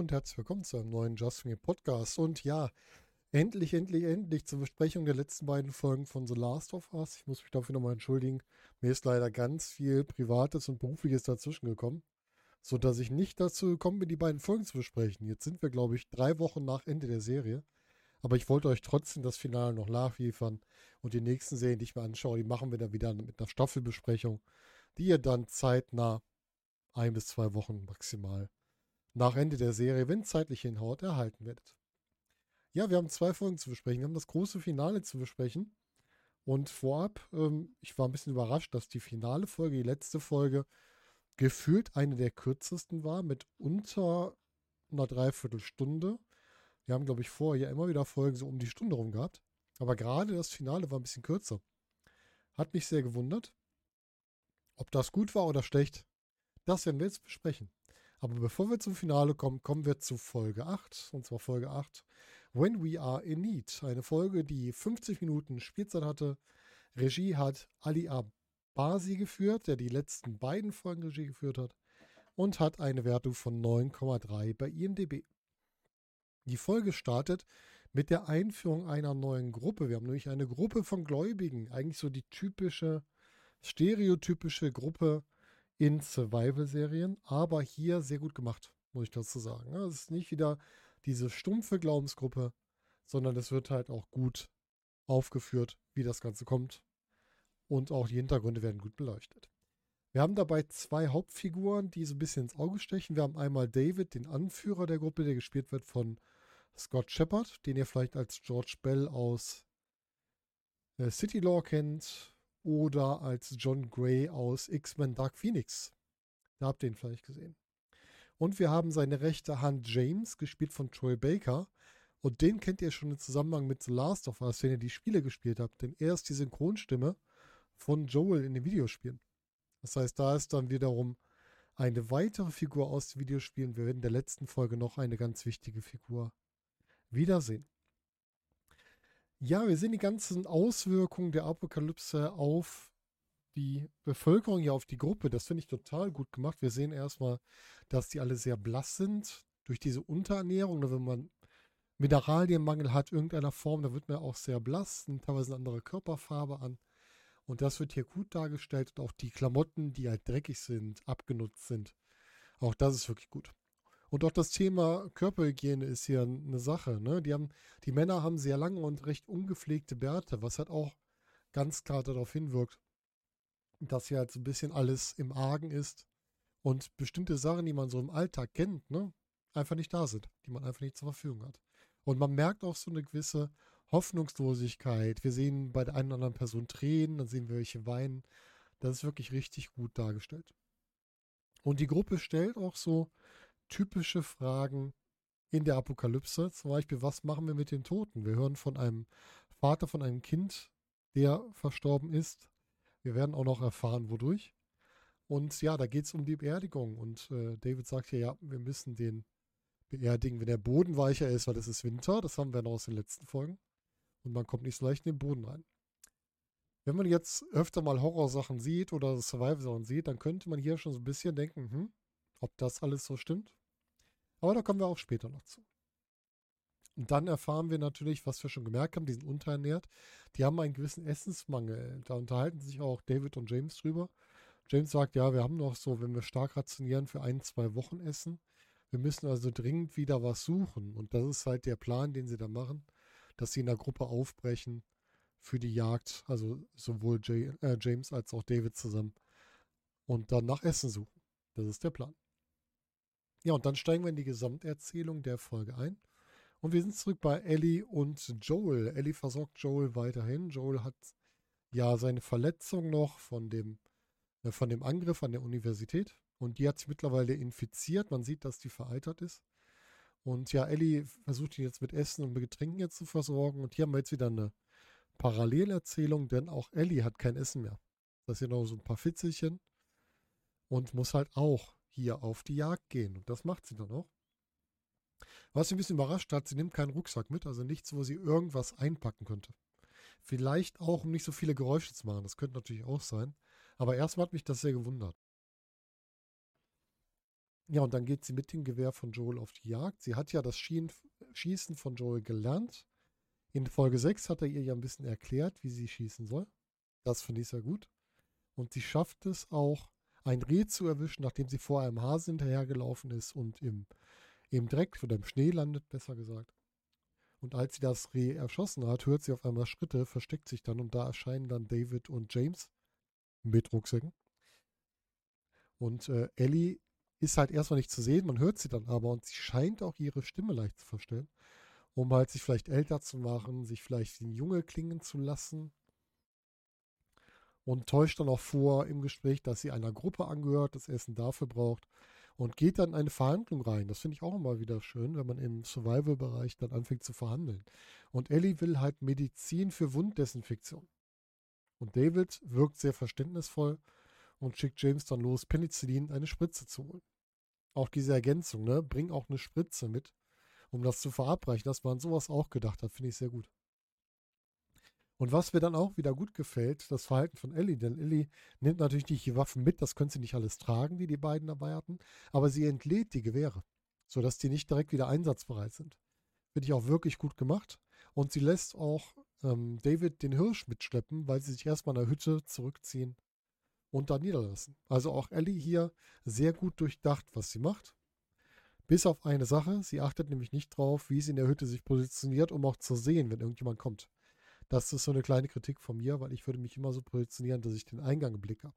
und herzlich willkommen zu einem neuen Just Me Podcast. Und ja, endlich, endlich, endlich zur Besprechung der letzten beiden Folgen von The Last of Us. Ich muss mich dafür nochmal entschuldigen. Mir ist leider ganz viel Privates und Berufliches dazwischen gekommen, sodass ich nicht dazu gekommen bin, die beiden Folgen zu besprechen. Jetzt sind wir, glaube ich, drei Wochen nach Ende der Serie. Aber ich wollte euch trotzdem das Finale noch nachliefern. Und die nächsten Serien, die ich mir anschaue, die machen wir dann wieder mit einer Staffelbesprechung, die ihr dann zeitnah ein bis zwei Wochen maximal nach Ende der Serie, wenn zeitlich hinhaut, erhalten werdet. Ja, wir haben zwei Folgen zu besprechen. Wir haben das große Finale zu besprechen. Und vorab, ähm, ich war ein bisschen überrascht, dass die finale Folge, die letzte Folge, gefühlt eine der kürzesten war, mit unter einer Dreiviertelstunde. Wir haben, glaube ich, vorher ja immer wieder Folgen so um die Stunde rum gehabt. Aber gerade das Finale war ein bisschen kürzer. Hat mich sehr gewundert. Ob das gut war oder schlecht, das werden wir jetzt besprechen. Aber bevor wir zum Finale kommen, kommen wir zu Folge 8. Und zwar Folge 8, When We Are in Need. Eine Folge, die 50 Minuten Spielzeit hatte. Regie hat Ali Abasi geführt, der die letzten beiden Folgen Regie geführt hat. Und hat eine Wertung von 9,3 bei IMDb. Die Folge startet mit der Einführung einer neuen Gruppe. Wir haben nämlich eine Gruppe von Gläubigen. Eigentlich so die typische, stereotypische Gruppe in Survival-Serien, aber hier sehr gut gemacht, muss ich dazu sagen. Es ist nicht wieder diese stumpfe Glaubensgruppe, sondern es wird halt auch gut aufgeführt, wie das Ganze kommt. Und auch die Hintergründe werden gut beleuchtet. Wir haben dabei zwei Hauptfiguren, die so ein bisschen ins Auge stechen. Wir haben einmal David, den Anführer der Gruppe, der gespielt wird von Scott Shepard, den ihr vielleicht als George Bell aus äh, City Law kennt oder als John Gray aus X-Men Dark Phoenix. Da habt ihr ihn vielleicht gesehen. Und wir haben seine rechte Hand James, gespielt von Troy Baker. Und den kennt ihr schon im Zusammenhang mit The Last of Us, wenn ihr die Spiele gespielt habt. Denn er ist die Synchronstimme von Joel in den Videospielen. Das heißt, da ist dann wiederum eine weitere Figur aus den Videospielen. Wir werden in der letzten Folge noch eine ganz wichtige Figur wiedersehen. Ja, wir sehen die ganzen Auswirkungen der Apokalypse auf die Bevölkerung, ja auf die Gruppe. Das finde ich total gut gemacht. Wir sehen erstmal, dass die alle sehr blass sind durch diese Unterernährung. Wenn man Mineralienmangel hat, irgendeiner Form, da wird man auch sehr blass, nimmt teilweise eine andere Körperfarbe an. Und das wird hier gut dargestellt und auch die Klamotten, die halt dreckig sind, abgenutzt sind. Auch das ist wirklich gut. Und auch das Thema Körperhygiene ist hier eine Sache. Ne? Die, haben, die Männer haben sehr lange und recht ungepflegte Bärte, was halt auch ganz klar darauf hinwirkt, dass hier halt so ein bisschen alles im Argen ist und bestimmte Sachen, die man so im Alltag kennt, ne, einfach nicht da sind, die man einfach nicht zur Verfügung hat. Und man merkt auch so eine gewisse Hoffnungslosigkeit. Wir sehen bei der einen oder anderen Person Tränen, dann sehen wir welche weinen. Das ist wirklich richtig gut dargestellt. Und die Gruppe stellt auch so typische Fragen in der Apokalypse. Zum Beispiel, was machen wir mit den Toten? Wir hören von einem Vater von einem Kind, der verstorben ist. Wir werden auch noch erfahren, wodurch. Und ja, da geht es um die Beerdigung. Und äh, David sagt ja, ja, wir müssen den beerdigen, wenn der Boden weicher ist, weil es ist Winter. Das haben wir noch aus den letzten Folgen. Und man kommt nicht so leicht in den Boden rein. Wenn man jetzt öfter mal Horrorsachen sieht oder Survival-Sachen sieht, dann könnte man hier schon so ein bisschen denken, hm, ob das alles so stimmt. Aber da kommen wir auch später noch zu. Und dann erfahren wir natürlich, was wir schon gemerkt haben, die sind unterernährt. Die haben einen gewissen Essensmangel. Da unterhalten sich auch David und James drüber. James sagt, ja, wir haben noch so, wenn wir stark rationieren, für ein, zwei Wochen Essen. Wir müssen also dringend wieder was suchen. Und das ist halt der Plan, den sie da machen, dass sie in der Gruppe aufbrechen für die Jagd, also sowohl Jay, äh, James als auch David zusammen. Und dann nach Essen suchen. Das ist der Plan. Ja, und dann steigen wir in die Gesamterzählung der Folge ein. Und wir sind zurück bei Ellie und Joel. Ellie versorgt Joel weiterhin. Joel hat ja seine Verletzung noch von dem, äh, von dem Angriff an der Universität. Und die hat sich mittlerweile infiziert. Man sieht, dass die veraltert ist. Und ja, Ellie versucht ihn jetzt mit Essen und mit Getränken jetzt zu versorgen. Und hier haben wir jetzt wieder eine Parallelerzählung, denn auch Ellie hat kein Essen mehr. Das ja noch so ein paar Fitzelchen. Und muss halt auch hier auf die Jagd gehen. Und das macht sie dann auch. Was sie ein bisschen überrascht hat, sie nimmt keinen Rucksack mit, also nichts, wo sie irgendwas einpacken könnte. Vielleicht auch, um nicht so viele Geräusche zu machen. Das könnte natürlich auch sein. Aber erstmal hat mich das sehr gewundert. Ja, und dann geht sie mit dem Gewehr von Joel auf die Jagd. Sie hat ja das Schießen von Joel gelernt. In Folge 6 hat er ihr ja ein bisschen erklärt, wie sie schießen soll. Das finde ich sehr gut. Und sie schafft es auch, ein Reh zu erwischen, nachdem sie vor einem Hase hinterhergelaufen ist und im, im Dreck oder im Schnee landet, besser gesagt. Und als sie das Reh erschossen hat, hört sie auf einmal Schritte, versteckt sich dann und da erscheinen dann David und James mit Rucksäcken. Und äh, Ellie ist halt erstmal nicht zu sehen, man hört sie dann aber und sie scheint auch ihre Stimme leicht zu verstellen, um halt sich vielleicht älter zu machen, sich vielleicht ein Junge klingen zu lassen. Und täuscht dann auch vor im Gespräch, dass sie einer Gruppe angehört, das Essen dafür braucht und geht dann in eine Verhandlung rein. Das finde ich auch immer wieder schön, wenn man im Survival-Bereich dann anfängt zu verhandeln. Und Ellie will halt Medizin für Wunddesinfektion. Und David wirkt sehr verständnisvoll und schickt James dann los, Penicillin eine Spritze zu holen. Auch diese Ergänzung, ne? Bring auch eine Spritze mit, um das zu verabreichen, dass man sowas auch gedacht hat, finde ich sehr gut. Und was mir dann auch wieder gut gefällt, das Verhalten von Ellie, denn Ellie nimmt natürlich nicht die Waffen mit, das können sie nicht alles tragen, die die beiden dabei hatten, aber sie entlädt die Gewehre, sodass die nicht direkt wieder einsatzbereit sind. Finde ich auch wirklich gut gemacht. Und sie lässt auch ähm, David den Hirsch mitschleppen, weil sie sich erstmal in der Hütte zurückziehen und da niederlassen. Also auch Ellie hier sehr gut durchdacht, was sie macht. Bis auf eine Sache, sie achtet nämlich nicht drauf, wie sie in der Hütte sich positioniert, um auch zu sehen, wenn irgendjemand kommt. Das ist so eine kleine Kritik von mir, weil ich würde mich immer so positionieren, dass ich den Eingang blicke.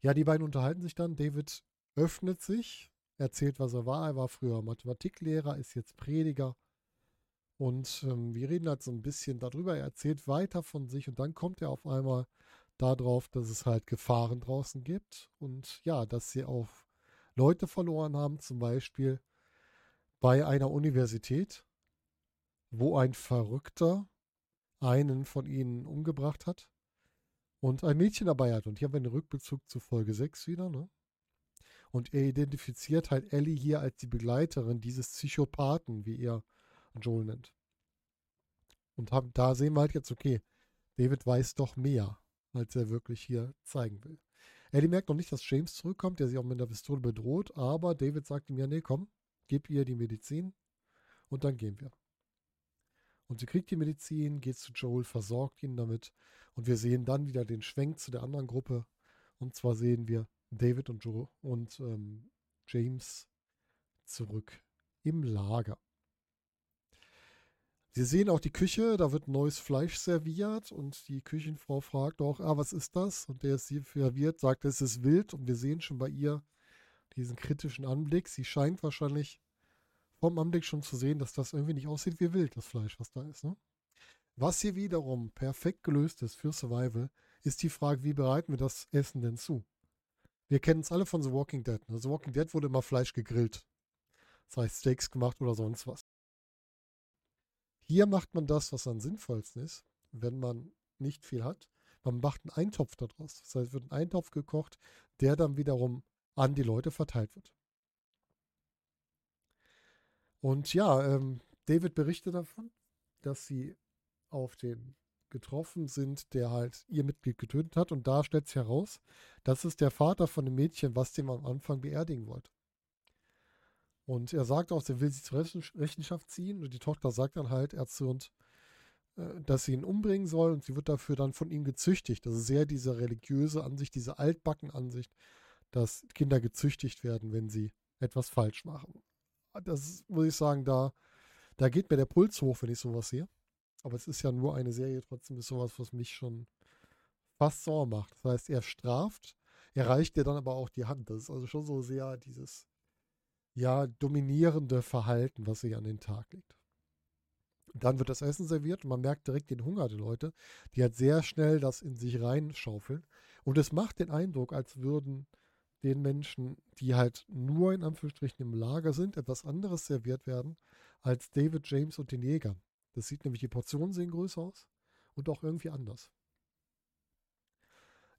Ja, die beiden unterhalten sich dann. David öffnet sich, erzählt, was er war. Er war früher Mathematiklehrer, ist jetzt Prediger. Und ähm, wir reden halt so ein bisschen darüber. Er erzählt weiter von sich und dann kommt er auf einmal darauf, dass es halt Gefahren draußen gibt und ja, dass sie auch Leute verloren haben, zum Beispiel bei einer Universität, wo ein Verrückter einen von ihnen umgebracht hat und ein Mädchen dabei hat. Und hier haben wir einen Rückbezug zu Folge 6 wieder, ne? Und er identifiziert halt Ellie hier als die Begleiterin dieses Psychopathen, wie er Joel nennt. Und haben, da sehen wir halt jetzt, okay, David weiß doch mehr als er wirklich hier zeigen will. Ellie merkt noch nicht, dass James zurückkommt, der sie auch mit der Pistole bedroht, aber David sagt ihm ja, nee, komm, gib ihr die Medizin und dann gehen wir. Und sie kriegt die Medizin, geht zu Joel, versorgt ihn damit und wir sehen dann wieder den Schwenk zu der anderen Gruppe und zwar sehen wir David und Joe und ähm, James zurück im Lager. Sie sehen auch die Küche, da wird neues Fleisch serviert und die Küchenfrau fragt auch, ah, was ist das? Und der es sie serviert, sagt, es ist wild und wir sehen schon bei ihr diesen kritischen Anblick. Sie scheint wahrscheinlich vom Anblick schon zu sehen, dass das irgendwie nicht aussieht wie wild, das Fleisch, was da ist. Ne? Was hier wiederum perfekt gelöst ist für Survival, ist die Frage, wie bereiten wir das Essen denn zu? Wir kennen es alle von The Walking Dead. Ne? The Walking Dead wurde immer Fleisch gegrillt. Das heißt Steaks gemacht oder sonst was. Hier macht man das, was am sinnvollsten ist, wenn man nicht viel hat. Man macht einen Eintopf daraus. Das heißt, wird ein Eintopf gekocht, der dann wiederum an die Leute verteilt wird. Und ja, ähm, David berichtet davon, dass sie auf den getroffen sind, der halt ihr Mitglied getötet hat. Und da stellt sich heraus, das ist der Vater von dem Mädchen, was dem am Anfang beerdigen wollte. Und er sagt auch, er will sie zur Rechenschaft ziehen. Und die Tochter sagt dann halt, erzürnt, äh, dass sie ihn umbringen soll. Und sie wird dafür dann von ihm gezüchtigt. Das ist sehr diese religiöse Ansicht, diese altbacken Ansicht, dass Kinder gezüchtigt werden, wenn sie etwas falsch machen. Das muss ich sagen, da, da geht mir der Puls hoch, wenn ich sowas sehe. Aber es ist ja nur eine Serie, trotzdem ist sowas, was mich schon fast sauer macht. Das heißt, er straft, er reicht dir dann aber auch die Hand. Das ist also schon so sehr dieses ja, dominierende Verhalten, was sich an den Tag legt. Dann wird das Essen serviert und man merkt direkt den Hunger der Leute, die halt sehr schnell das in sich reinschaufeln. Und es macht den Eindruck, als würden den Menschen, die halt nur in Anführungsstrichen im Lager sind, etwas anderes serviert werden als David James und den Jägern. Das sieht nämlich, die Portionen sehen größer aus und auch irgendwie anders.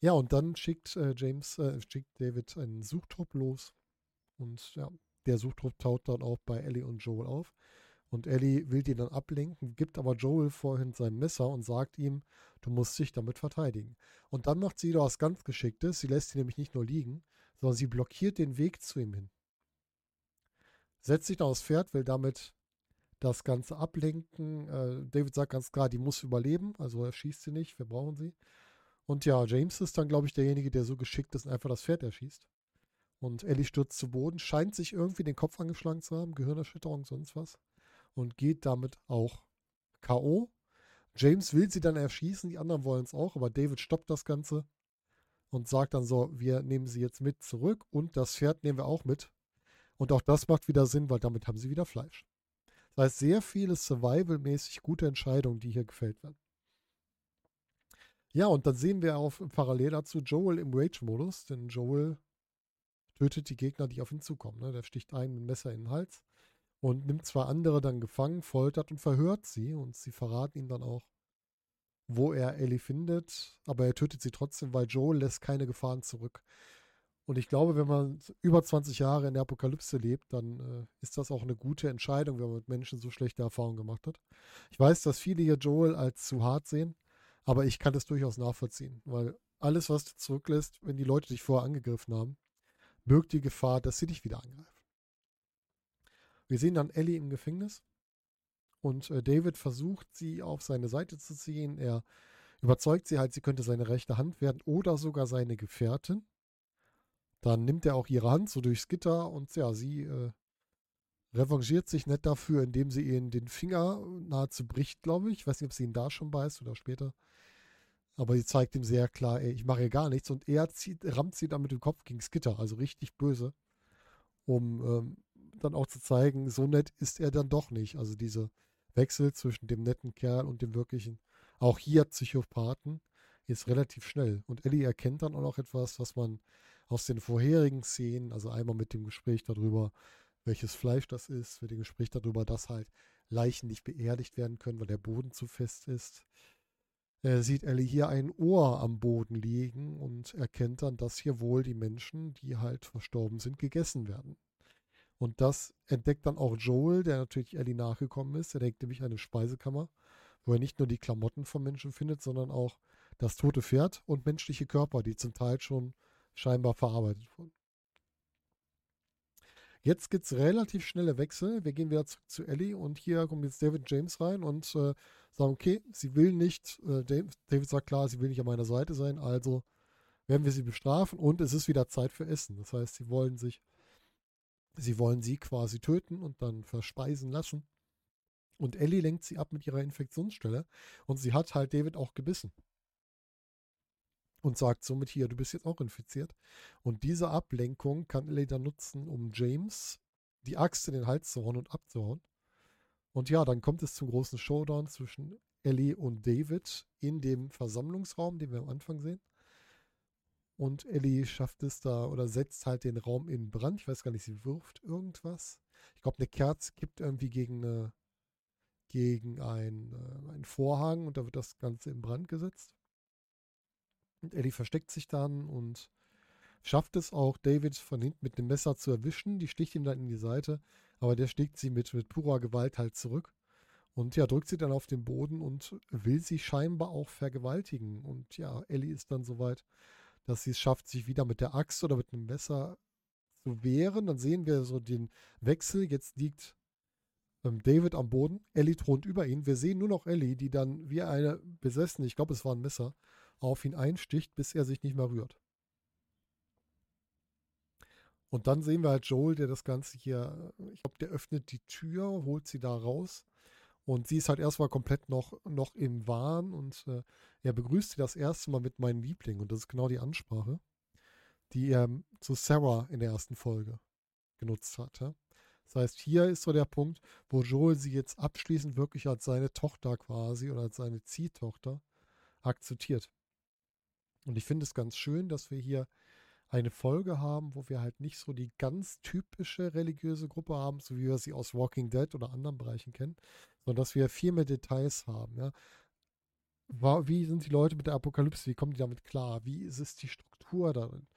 Ja, und dann schickt äh, James, äh, schickt David einen Suchtrupp los. Und ja, der Suchtrupp taucht dann auch bei Ellie und Joel auf. Und Ellie will die dann ablenken, gibt aber Joel vorhin sein Messer und sagt ihm, du musst dich damit verteidigen. Und dann macht sie da was ganz Geschicktes. Sie lässt ihn nämlich nicht nur liegen, sondern sie blockiert den Weg zu ihm hin. Setzt sich dann aufs Pferd, will damit das Ganze ablenken. Äh, David sagt ganz klar, die muss überleben, also er schießt sie nicht, wir brauchen sie. Und ja, James ist dann, glaube ich, derjenige, der so geschickt ist und einfach das Pferd erschießt. Und Ellie stürzt zu Boden, scheint sich irgendwie den Kopf angeschlagen zu haben, Gehirnerschütterung, sonst was. Und geht damit auch K.O. James will sie dann erschießen, die anderen wollen es auch, aber David stoppt das Ganze und sagt dann so, wir nehmen sie jetzt mit zurück und das Pferd nehmen wir auch mit. Und auch das macht wieder Sinn, weil damit haben sie wieder Fleisch. Das heißt, sehr viele Survival-mäßig gute Entscheidungen, die hier gefällt werden. Ja, und dann sehen wir auf parallel dazu Joel im Rage-Modus, denn Joel tötet die Gegner, die auf ihn zukommen. Ne? Der sticht einen mit Messer in den Hals und nimmt zwei andere dann gefangen, foltert und verhört sie und sie verraten ihm dann auch, wo er Ellie findet, aber er tötet sie trotzdem, weil Joel lässt keine Gefahren zurück. Und ich glaube, wenn man über 20 Jahre in der Apokalypse lebt, dann äh, ist das auch eine gute Entscheidung, wenn man mit Menschen so schlechte Erfahrungen gemacht hat. Ich weiß, dass viele hier Joel als zu hart sehen, aber ich kann das durchaus nachvollziehen, weil alles, was du zurücklässt, wenn die Leute dich vorher angegriffen haben, birgt die Gefahr, dass sie dich wieder angreifen. Wir sehen dann Ellie im Gefängnis und äh, David versucht, sie auf seine Seite zu ziehen. Er überzeugt sie halt, sie könnte seine rechte Hand werden oder sogar seine Gefährtin. Dann nimmt er auch ihre Hand so durchs Gitter und ja, sie äh, revanchiert sich nett dafür, indem sie ihn den Finger nahezu bricht, glaube ich. Ich weiß nicht, ob sie ihn da schon beißt oder später. Aber sie zeigt ihm sehr klar, ey, ich mache hier gar nichts. Und er zieht, rammt sie dann mit dem Kopf gegen das Gitter, also richtig böse. Um ähm, dann auch zu zeigen, so nett ist er dann doch nicht. Also diese Wechsel zwischen dem netten Kerl und dem wirklichen, auch hier Psychopathen, ist relativ schnell. Und Ellie erkennt dann auch noch etwas, was man aus den vorherigen Szenen, also einmal mit dem Gespräch darüber, welches Fleisch das ist, mit dem Gespräch darüber, dass halt Leichen nicht beerdigt werden können, weil der Boden zu fest ist. Er sieht Ellie hier ein Ohr am Boden liegen und erkennt dann, dass hier wohl die Menschen, die halt verstorben sind, gegessen werden. Und das entdeckt dann auch Joel, der natürlich Ellie nachgekommen ist. Er denkt nämlich eine Speisekammer, wo er nicht nur die Klamotten von Menschen findet, sondern auch das tote Pferd und menschliche Körper, die zum Teil schon scheinbar verarbeitet wurden. Jetzt gibt es relativ schnelle Wechsel. Wir gehen wieder zurück zu Ellie und hier kommt jetzt David James rein und äh, sagen, okay, sie will nicht, äh, David sagt klar, sie will nicht an meiner Seite sein, also werden wir sie bestrafen und es ist wieder Zeit für Essen. Das heißt, sie wollen sich, sie wollen sie quasi töten und dann verspeisen lassen. Und Ellie lenkt sie ab mit ihrer Infektionsstelle und sie hat halt David auch gebissen und sagt somit hier, du bist jetzt auch infiziert. Und diese Ablenkung kann Ellie dann nutzen, um James die Axt in den Hals zu hauen und abzuhauen. Und ja, dann kommt es zum großen Showdown zwischen Ellie und David in dem Versammlungsraum, den wir am Anfang sehen. Und Ellie schafft es da oder setzt halt den Raum in Brand. Ich weiß gar nicht, sie wirft irgendwas. Ich glaube, eine Kerze gibt irgendwie gegen, eine, gegen ein, äh, einen Vorhang und da wird das Ganze in Brand gesetzt. Und Ellie versteckt sich dann und schafft es auch, David von hinten mit dem Messer zu erwischen. Die sticht ihm dann in die Seite, aber der schlägt sie mit, mit purer Gewalt halt zurück. Und ja, drückt sie dann auf den Boden und will sie scheinbar auch vergewaltigen. Und ja, Ellie ist dann soweit, dass sie es schafft, sich wieder mit der Axt oder mit einem Messer zu wehren. Dann sehen wir so den Wechsel. Jetzt liegt ähm, David am Boden, Ellie thront über ihn. Wir sehen nur noch Ellie, die dann wie eine Besessene, ich glaube, es war ein Messer, auf ihn einsticht, bis er sich nicht mehr rührt. Und dann sehen wir halt Joel, der das Ganze hier, ich glaube, der öffnet die Tür, holt sie da raus. Und sie ist halt erstmal komplett noch, noch im Wahn und äh, er begrüßt sie das erste Mal mit meinem Liebling. Und das ist genau die Ansprache, die er zu Sarah in der ersten Folge genutzt hat. Ja? Das heißt, hier ist so der Punkt, wo Joel sie jetzt abschließend wirklich als seine Tochter quasi oder als seine Ziehtochter akzeptiert. Und ich finde es ganz schön, dass wir hier eine Folge haben, wo wir halt nicht so die ganz typische religiöse Gruppe haben, so wie wir sie aus Walking Dead oder anderen Bereichen kennen, sondern dass wir viel mehr Details haben. Ja. Wie sind die Leute mit der Apokalypse? Wie kommen die damit klar? Wie ist die Struktur darin?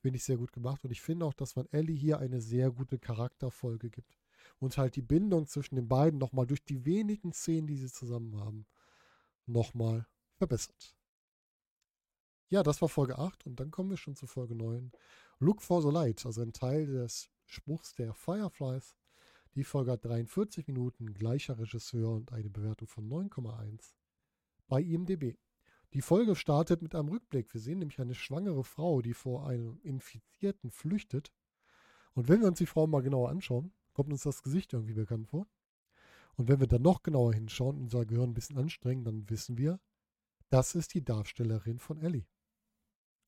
Finde ich sehr gut gemacht. Und ich finde auch, dass man Ellie hier eine sehr gute Charakterfolge gibt. Und halt die Bindung zwischen den beiden nochmal durch die wenigen Szenen, die sie zusammen haben, nochmal verbessert. Ja, das war Folge 8 und dann kommen wir schon zu Folge 9. Look for the Light, also ein Teil des Spruchs der Fireflies. Die Folge hat 43 Minuten, gleicher Regisseur und eine Bewertung von 9,1 bei IMDb. Die Folge startet mit einem Rückblick. Wir sehen nämlich eine schwangere Frau, die vor einem Infizierten flüchtet. Und wenn wir uns die Frau mal genauer anschauen, kommt uns das Gesicht irgendwie bekannt vor. Und wenn wir dann noch genauer hinschauen, unser Gehirn ein bisschen anstrengen, dann wissen wir, das ist die Darstellerin von Ellie.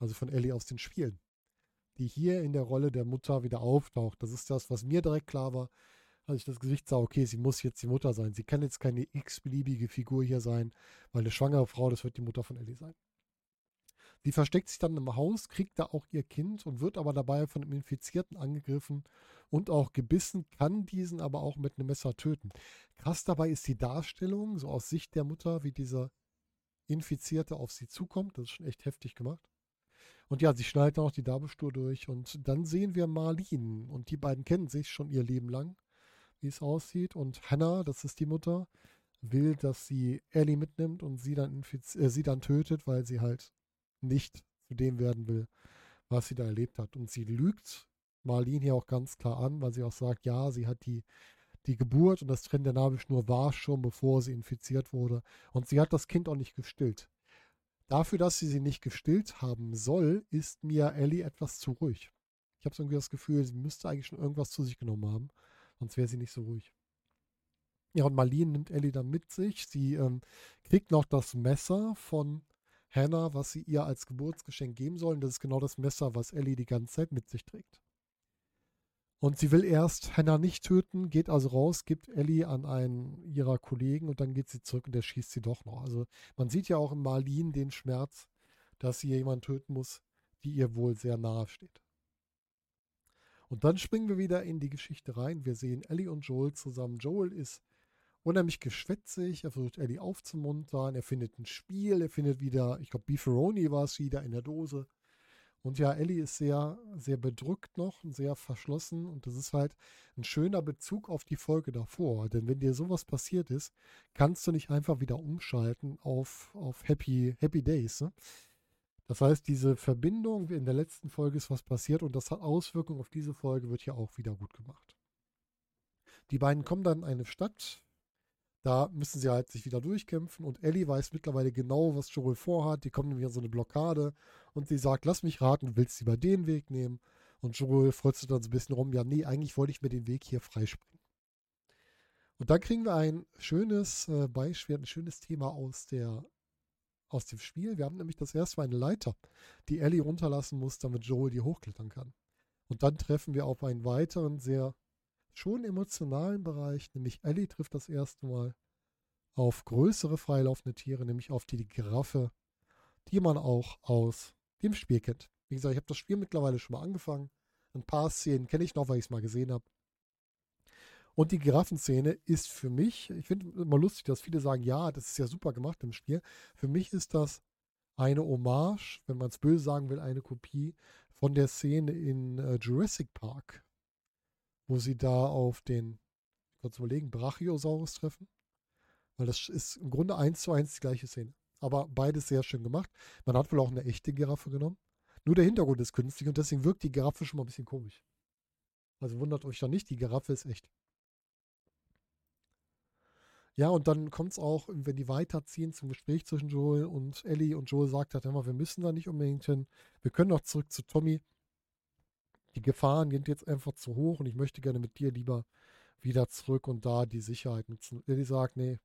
Also von Ellie aus den Spielen. Die hier in der Rolle der Mutter wieder auftaucht. Das ist das, was mir direkt klar war, als ich das Gesicht sah, okay, sie muss jetzt die Mutter sein. Sie kann jetzt keine x-beliebige Figur hier sein, weil eine schwangere Frau, das wird die Mutter von Ellie sein. Sie versteckt sich dann im Haus, kriegt da auch ihr Kind und wird aber dabei von einem Infizierten angegriffen und auch gebissen, kann diesen aber auch mit einem Messer töten. Krass dabei ist die Darstellung, so aus Sicht der Mutter, wie dieser Infizierte auf sie zukommt. Das ist schon echt heftig gemacht. Und ja, sie schneidet dann auch die Darbestur durch und dann sehen wir Marlene und die beiden kennen sich schon ihr Leben lang wie es aussieht. Und Hannah, das ist die Mutter, will, dass sie Ellie mitnimmt und sie dann, äh, sie dann tötet, weil sie halt nicht zu dem werden will, was sie da erlebt hat. Und sie lügt Marlene hier auch ganz klar an, weil sie auch sagt, ja, sie hat die, die Geburt und das Trennen der Nabelschnur war schon, bevor sie infiziert wurde. Und sie hat das Kind auch nicht gestillt. Dafür, dass sie sie nicht gestillt haben soll, ist mir Ellie etwas zu ruhig. Ich habe so irgendwie das Gefühl, sie müsste eigentlich schon irgendwas zu sich genommen haben. Sonst wäre sie nicht so ruhig. Ja, und Marlene nimmt Ellie dann mit sich. Sie ähm, kriegt noch das Messer von Hannah, was sie ihr als Geburtsgeschenk geben sollen. Das ist genau das Messer, was Ellie die ganze Zeit mit sich trägt. Und sie will erst Hannah nicht töten, geht also raus, gibt Ellie an einen ihrer Kollegen und dann geht sie zurück und der schießt sie doch noch. Also man sieht ja auch in Marlene den Schmerz, dass sie jemanden töten muss, die ihr wohl sehr nahe steht. Und dann springen wir wieder in die Geschichte rein. Wir sehen Ellie und Joel zusammen. Joel ist unheimlich geschwätzig. Er versucht Ellie aufzumuntern. Er findet ein Spiel. Er findet wieder, ich glaube, Beefaroni war es wieder in der Dose. Und ja, Ellie ist sehr, sehr bedrückt noch und sehr verschlossen. Und das ist halt ein schöner Bezug auf die Folge davor. Denn wenn dir sowas passiert ist, kannst du nicht einfach wieder umschalten auf, auf Happy, Happy Days. Ne? Das heißt, diese Verbindung, in der letzten Folge ist was passiert und das hat Auswirkungen auf diese Folge, wird hier auch wieder gut gemacht. Die beiden kommen dann in eine Stadt, da müssen sie halt sich wieder durchkämpfen und Ellie weiß mittlerweile genau, was Joel vorhat. Die kommen nämlich an so eine Blockade und sie sagt, lass mich raten, du willst lieber den Weg nehmen. Und Joel sich dann so ein bisschen rum, ja, nee, eigentlich wollte ich mir den Weg hier freispringen. Und dann kriegen wir ein schönes äh, Beispiel, ein schönes Thema aus der aus dem Spiel. Wir haben nämlich das erste Mal eine Leiter, die Ellie runterlassen muss, damit Joel die hochklettern kann. Und dann treffen wir auf einen weiteren, sehr schon emotionalen Bereich, nämlich Ellie trifft das erste Mal auf größere freilaufende Tiere, nämlich auf die Giraffe, die man auch aus dem Spiel kennt. Wie gesagt, ich habe das Spiel mittlerweile schon mal angefangen. Ein paar Szenen kenne ich noch, weil ich es mal gesehen habe. Und die Giraffenszene ist für mich, ich finde immer lustig, dass viele sagen, ja, das ist ja super gemacht im Spiel. Für mich ist das eine Hommage, wenn man es böse sagen will, eine Kopie von der Szene in äh, Jurassic Park, wo sie da auf den, kurz überlegen, Brachiosaurus treffen. Weil das ist im Grunde eins zu eins die gleiche Szene. Aber beides sehr schön gemacht. Man hat wohl auch eine echte Giraffe genommen. Nur der Hintergrund ist künstlich und deswegen wirkt die Giraffe schon mal ein bisschen komisch. Also wundert euch da nicht, die Giraffe ist echt. Ja, und dann kommt es auch, wenn die weiterziehen zum Gespräch zwischen Joel und Ellie und Joel sagt halt immer, wir müssen da nicht unbedingt hin. Wir können auch zurück zu Tommy. Die Gefahren sind jetzt einfach zu hoch und ich möchte gerne mit dir lieber wieder zurück und da die Sicherheit nutzen. Ellie sagt, nee,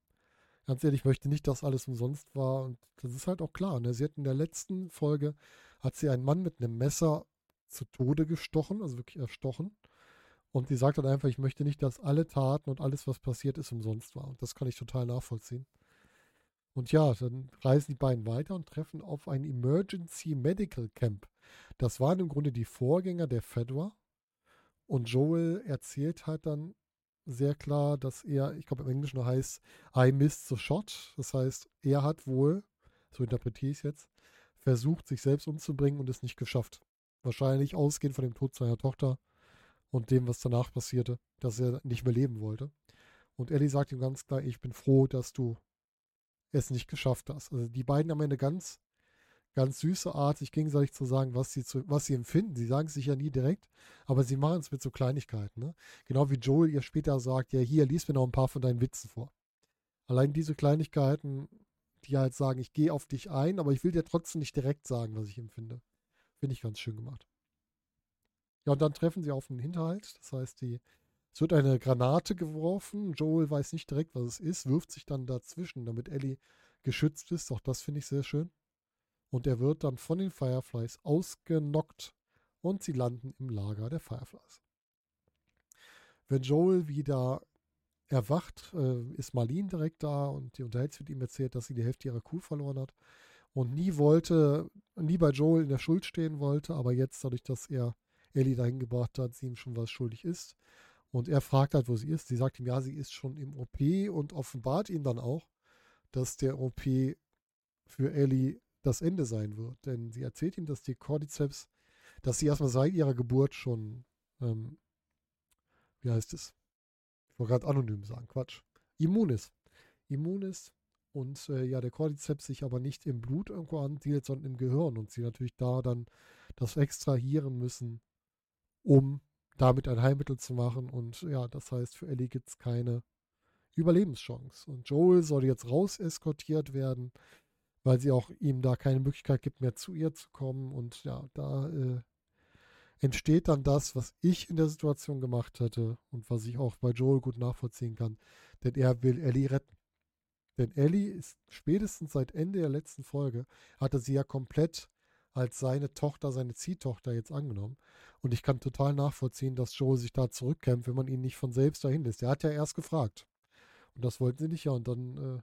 ganz ehrlich, ich möchte nicht, dass alles umsonst war. Und das ist halt auch klar. Ne? Sie hat in der letzten Folge, hat sie einen Mann mit einem Messer zu Tode gestochen, also wirklich erstochen. Und sie sagt dann einfach, ich möchte nicht, dass alle Taten und alles, was passiert ist, umsonst war. Und das kann ich total nachvollziehen. Und ja, dann reisen die beiden weiter und treffen auf ein Emergency Medical Camp. Das waren im Grunde die Vorgänger der Fedra. Und Joel erzählt halt dann sehr klar, dass er, ich glaube im Englischen heißt, I missed the shot. Das heißt, er hat wohl, so interpretiere ich es jetzt, versucht, sich selbst umzubringen und es nicht geschafft. Wahrscheinlich ausgehend von dem Tod seiner Tochter und dem, was danach passierte, dass er nicht mehr leben wollte. Und Ellie sagt ihm ganz klar, ich bin froh, dass du es nicht geschafft hast. Also die beiden haben eine ganz, ganz süße Art, sich gegenseitig zu sagen, was sie, zu, was sie empfinden. Sie sagen es sich ja nie direkt, aber sie machen es mit so Kleinigkeiten. Ne? Genau wie Joel ihr später sagt, ja, hier, lies mir noch ein paar von deinen Witzen vor. Allein diese Kleinigkeiten, die halt sagen, ich gehe auf dich ein, aber ich will dir trotzdem nicht direkt sagen, was ich empfinde. Finde ich ganz schön gemacht. Ja, und dann treffen sie auf einen Hinterhalt. Das heißt, die, es wird eine Granate geworfen. Joel weiß nicht direkt, was es ist, wirft sich dann dazwischen, damit Ellie geschützt ist. Auch das finde ich sehr schön. Und er wird dann von den Fireflies ausgenockt und sie landen im Lager der Fireflies. Wenn Joel wieder erwacht, äh, ist Marlene direkt da und die unterhält sich mit ihm erzählt, dass sie die Hälfte ihrer Kuh verloren hat und nie wollte, nie bei Joel in der Schuld stehen wollte, aber jetzt dadurch, dass er Ellie dahin gebracht hat, sie ihm schon was schuldig ist. Und er fragt halt, wo sie ist. Sie sagt ihm, ja, sie ist schon im OP und offenbart ihm dann auch, dass der OP für Ellie das Ende sein wird. Denn sie erzählt ihm, dass die Cordyceps, dass sie erstmal seit ihrer Geburt schon, ähm, wie heißt es? Ich wollte gerade anonym sagen, Quatsch. Immun ist. Immun ist und äh, ja, der Cordyceps sich aber nicht im Blut irgendwo ansiedelt, sondern im Gehirn und sie natürlich da dann das extrahieren müssen, um damit ein Heilmittel zu machen. Und ja, das heißt, für Ellie gibt es keine Überlebenschance. Und Joel soll jetzt raus eskortiert werden, weil sie auch ihm da keine Möglichkeit gibt, mehr zu ihr zu kommen. Und ja, da äh, entsteht dann das, was ich in der Situation gemacht hätte und was ich auch bei Joel gut nachvollziehen kann. Denn er will Ellie retten. Denn Ellie ist spätestens seit Ende der letzten Folge, hatte sie ja komplett als seine Tochter, seine Ziehtochter jetzt angenommen. Und ich kann total nachvollziehen, dass Joel sich da zurückkämpft, wenn man ihn nicht von selbst dahin lässt. Er hat ja erst gefragt. Und das wollten sie nicht, ja. Und dann äh,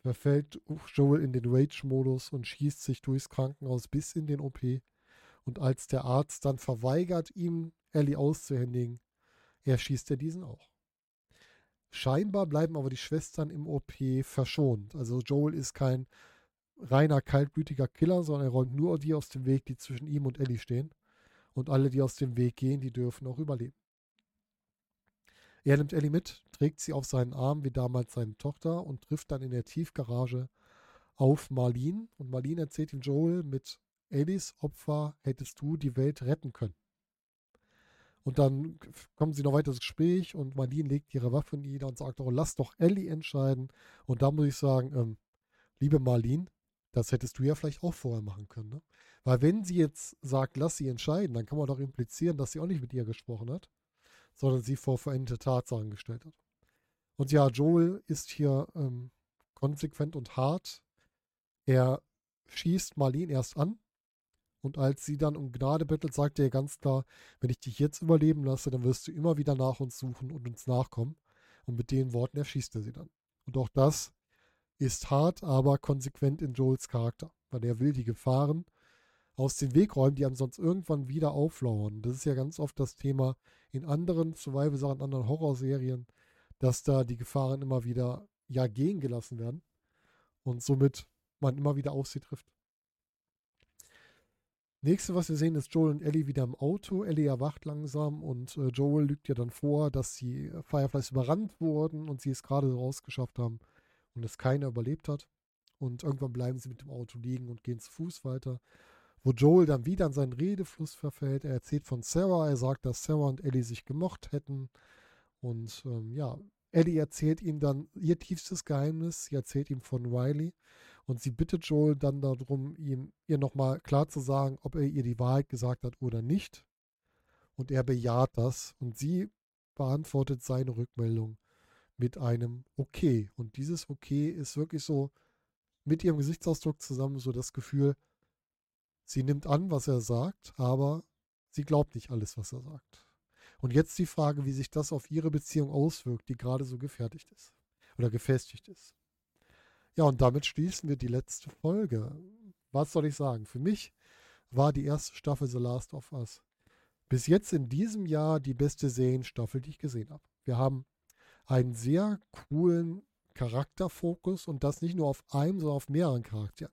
verfällt Joel in den Rage-Modus und schießt sich durchs Krankenhaus bis in den OP. Und als der Arzt dann verweigert, ihm Ellie auszuhändigen, erschießt er diesen auch. Scheinbar bleiben aber die Schwestern im OP verschont. Also Joel ist kein reiner kaltblütiger Killer, sondern er räumt nur die aus dem Weg, die zwischen ihm und Ellie stehen. Und alle, die aus dem Weg gehen, die dürfen auch überleben. Er nimmt Ellie mit, trägt sie auf seinen Arm wie damals seine Tochter und trifft dann in der Tiefgarage auf Marlene. Und Marlene erzählt ihm Joel, mit Ellies Opfer hättest du die Welt retten können. Und dann kommen sie noch weiter ins Gespräch und Marlene legt ihre Waffe nieder und sagt, oh, lass doch Ellie entscheiden. Und da muss ich sagen, ähm, liebe Marlene, das hättest du ja vielleicht auch vorher machen können. Ne? Weil wenn sie jetzt sagt, lass sie entscheiden, dann kann man doch implizieren, dass sie auch nicht mit ihr gesprochen hat, sondern sie vor veränderte Tatsachen gestellt hat. Und ja, Joel ist hier ähm, konsequent und hart. Er schießt Marlene erst an und als sie dann um Gnade bettelt, sagt er ganz klar, wenn ich dich jetzt überleben lasse, dann wirst du immer wieder nach uns suchen und uns nachkommen. Und mit den Worten erschießt er sie dann. Und auch das ist hart, aber konsequent in Joels Charakter, weil er will die Gefahren aus dem Weg räumen, die sonst irgendwann wieder auflauern. Das ist ja ganz oft das Thema in anderen Survival-Sachen, anderen Horrorserien, dass da die Gefahren immer wieder ja gehen gelassen werden und somit man immer wieder auf sie trifft. Nächste, was wir sehen, ist Joel und Ellie wieder im Auto. Ellie erwacht langsam und äh, Joel lügt ihr dann vor, dass die Fireflies überrannt wurden und sie es gerade rausgeschafft haben und es keiner überlebt hat. Und irgendwann bleiben sie mit dem Auto liegen und gehen zu Fuß weiter. Wo Joel dann wieder in seinen Redefluss verfällt. Er erzählt von Sarah. Er sagt, dass Sarah und Ellie sich gemocht hätten. Und ähm, ja, Ellie erzählt ihm dann ihr tiefstes Geheimnis. Sie erzählt ihm von Riley. Und sie bittet Joel dann darum, ihm ihr nochmal klar zu sagen, ob er ihr die Wahrheit gesagt hat oder nicht. Und er bejaht das. Und sie beantwortet seine Rückmeldung mit einem Okay. Und dieses Okay ist wirklich so mit ihrem Gesichtsausdruck zusammen so das Gefühl, sie nimmt an, was er sagt, aber sie glaubt nicht alles, was er sagt. Und jetzt die Frage, wie sich das auf ihre Beziehung auswirkt, die gerade so gefertigt ist oder gefestigt ist. Ja, und damit schließen wir die letzte Folge. Was soll ich sagen? Für mich war die erste Staffel The Last of Us bis jetzt in diesem Jahr die beste Serienstaffel, die ich gesehen habe. Wir haben einen sehr coolen Charakterfokus und das nicht nur auf einem, sondern auf mehreren Charakteren.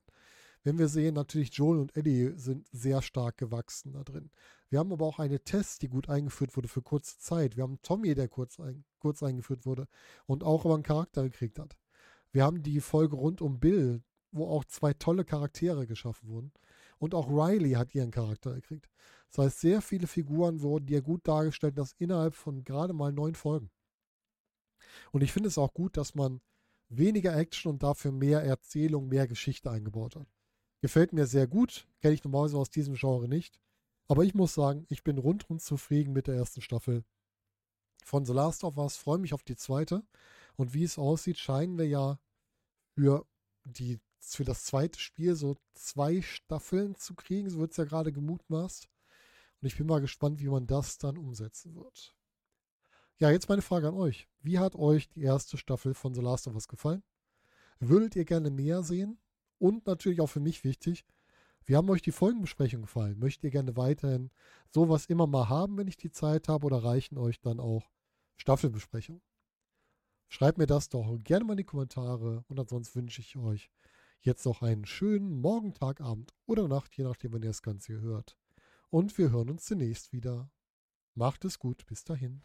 Wenn wir sehen, natürlich Joel und Eddie sind sehr stark gewachsen da drin. Wir haben aber auch eine Test, die gut eingeführt wurde für kurze Zeit. Wir haben Tommy, der kurz, ein, kurz eingeführt wurde und auch aber einen Charakter gekriegt hat. Wir haben die Folge rund um Bill, wo auch zwei tolle Charaktere geschaffen wurden. Und auch Riley hat ihren Charakter gekriegt. Das heißt, sehr viele Figuren wurden dir gut dargestellt, das innerhalb von gerade mal neun Folgen. Und ich finde es auch gut, dass man weniger Action und dafür mehr Erzählung, mehr Geschichte eingebaut hat. Gefällt mir sehr gut, kenne ich normalerweise aus diesem Genre nicht. Aber ich muss sagen, ich bin rundum zufrieden mit der ersten Staffel von The Last of Us, freue mich auf die zweite. Und wie es aussieht, scheinen wir ja für, die, für das zweite Spiel so zwei Staffeln zu kriegen. So wird es ja gerade gemutmaßt. Und ich bin mal gespannt, wie man das dann umsetzen wird. Ja, jetzt meine Frage an euch. Wie hat euch die erste Staffel von The Last of Us gefallen? Würdet ihr gerne mehr sehen? Und natürlich auch für mich wichtig, wie haben euch die Folgenbesprechungen gefallen? Möchtet ihr gerne weiterhin sowas immer mal haben, wenn ich die Zeit habe, oder reichen euch dann auch Staffelbesprechungen? Schreibt mir das doch gerne mal in die Kommentare und ansonsten wünsche ich euch jetzt noch einen schönen Morgen, Tag, Abend oder Nacht, je nachdem, wann ihr das Ganze hört. Und wir hören uns zunächst wieder. Macht es gut, bis dahin.